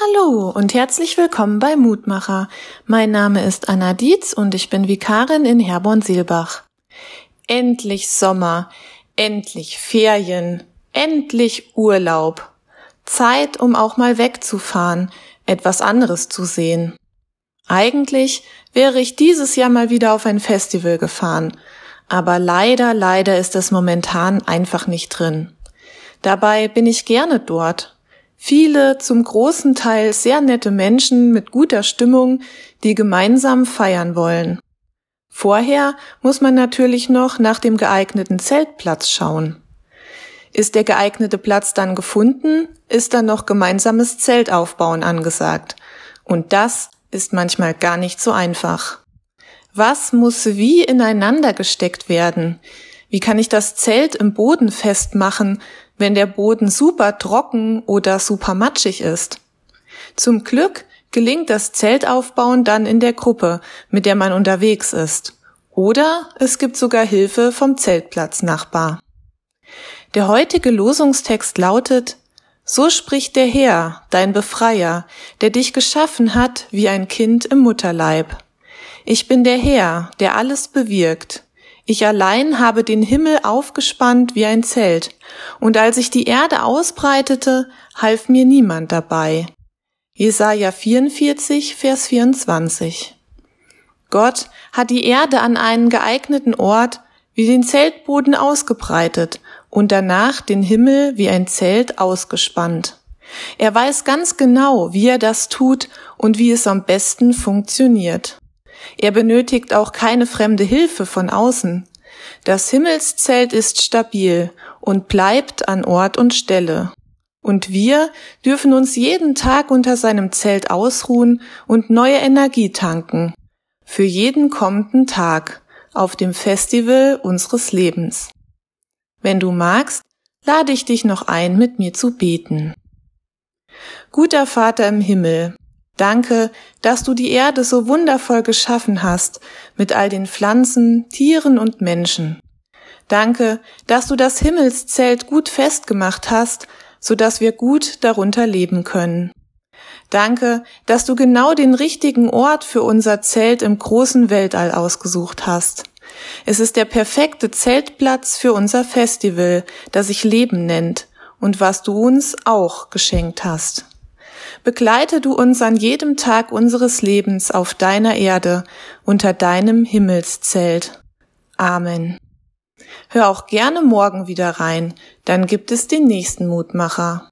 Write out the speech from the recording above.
Hallo und herzlich willkommen bei Mutmacher. Mein Name ist Anna Dietz und ich bin Vikarin in Herborn-Seelbach. Endlich Sommer, endlich Ferien, endlich Urlaub. Zeit, um auch mal wegzufahren, etwas anderes zu sehen. Eigentlich wäre ich dieses Jahr mal wieder auf ein Festival gefahren, aber leider, leider ist es momentan einfach nicht drin. Dabei bin ich gerne dort Viele, zum großen Teil sehr nette Menschen mit guter Stimmung, die gemeinsam feiern wollen. Vorher muss man natürlich noch nach dem geeigneten Zeltplatz schauen. Ist der geeignete Platz dann gefunden, ist dann noch gemeinsames Zeltaufbauen angesagt. Und das ist manchmal gar nicht so einfach. Was muss wie ineinander gesteckt werden? Wie kann ich das Zelt im Boden festmachen, wenn der Boden super trocken oder super matschig ist. Zum Glück gelingt das Zeltaufbauen dann in der Gruppe, mit der man unterwegs ist. Oder es gibt sogar Hilfe vom Zeltplatznachbar. Der heutige Losungstext lautet, So spricht der Herr, dein Befreier, der dich geschaffen hat wie ein Kind im Mutterleib. Ich bin der Herr, der alles bewirkt. Ich allein habe den Himmel aufgespannt wie ein Zelt, und als ich die Erde ausbreitete, half mir niemand dabei. Jesaja 44, Vers 24. Gott hat die Erde an einen geeigneten Ort wie den Zeltboden ausgebreitet und danach den Himmel wie ein Zelt ausgespannt. Er weiß ganz genau, wie er das tut und wie es am besten funktioniert. Er benötigt auch keine fremde Hilfe von außen. Das Himmelszelt ist stabil und bleibt an Ort und Stelle. Und wir dürfen uns jeden Tag unter seinem Zelt ausruhen und neue Energie tanken. Für jeden kommenden Tag auf dem Festival unseres Lebens. Wenn du magst, lade ich dich noch ein, mit mir zu beten. Guter Vater im Himmel, Danke, dass du die Erde so wundervoll geschaffen hast, mit all den Pflanzen, Tieren und Menschen. Danke, dass du das Himmelszelt gut festgemacht hast, so dass wir gut darunter leben können. Danke, dass du genau den richtigen Ort für unser Zelt im großen Weltall ausgesucht hast. Es ist der perfekte Zeltplatz für unser Festival, das sich Leben nennt und was du uns auch geschenkt hast. Begleite du uns an jedem Tag unseres Lebens auf deiner Erde unter deinem Himmelszelt. Amen. Hör auch gerne morgen wieder rein, dann gibt es den nächsten Mutmacher.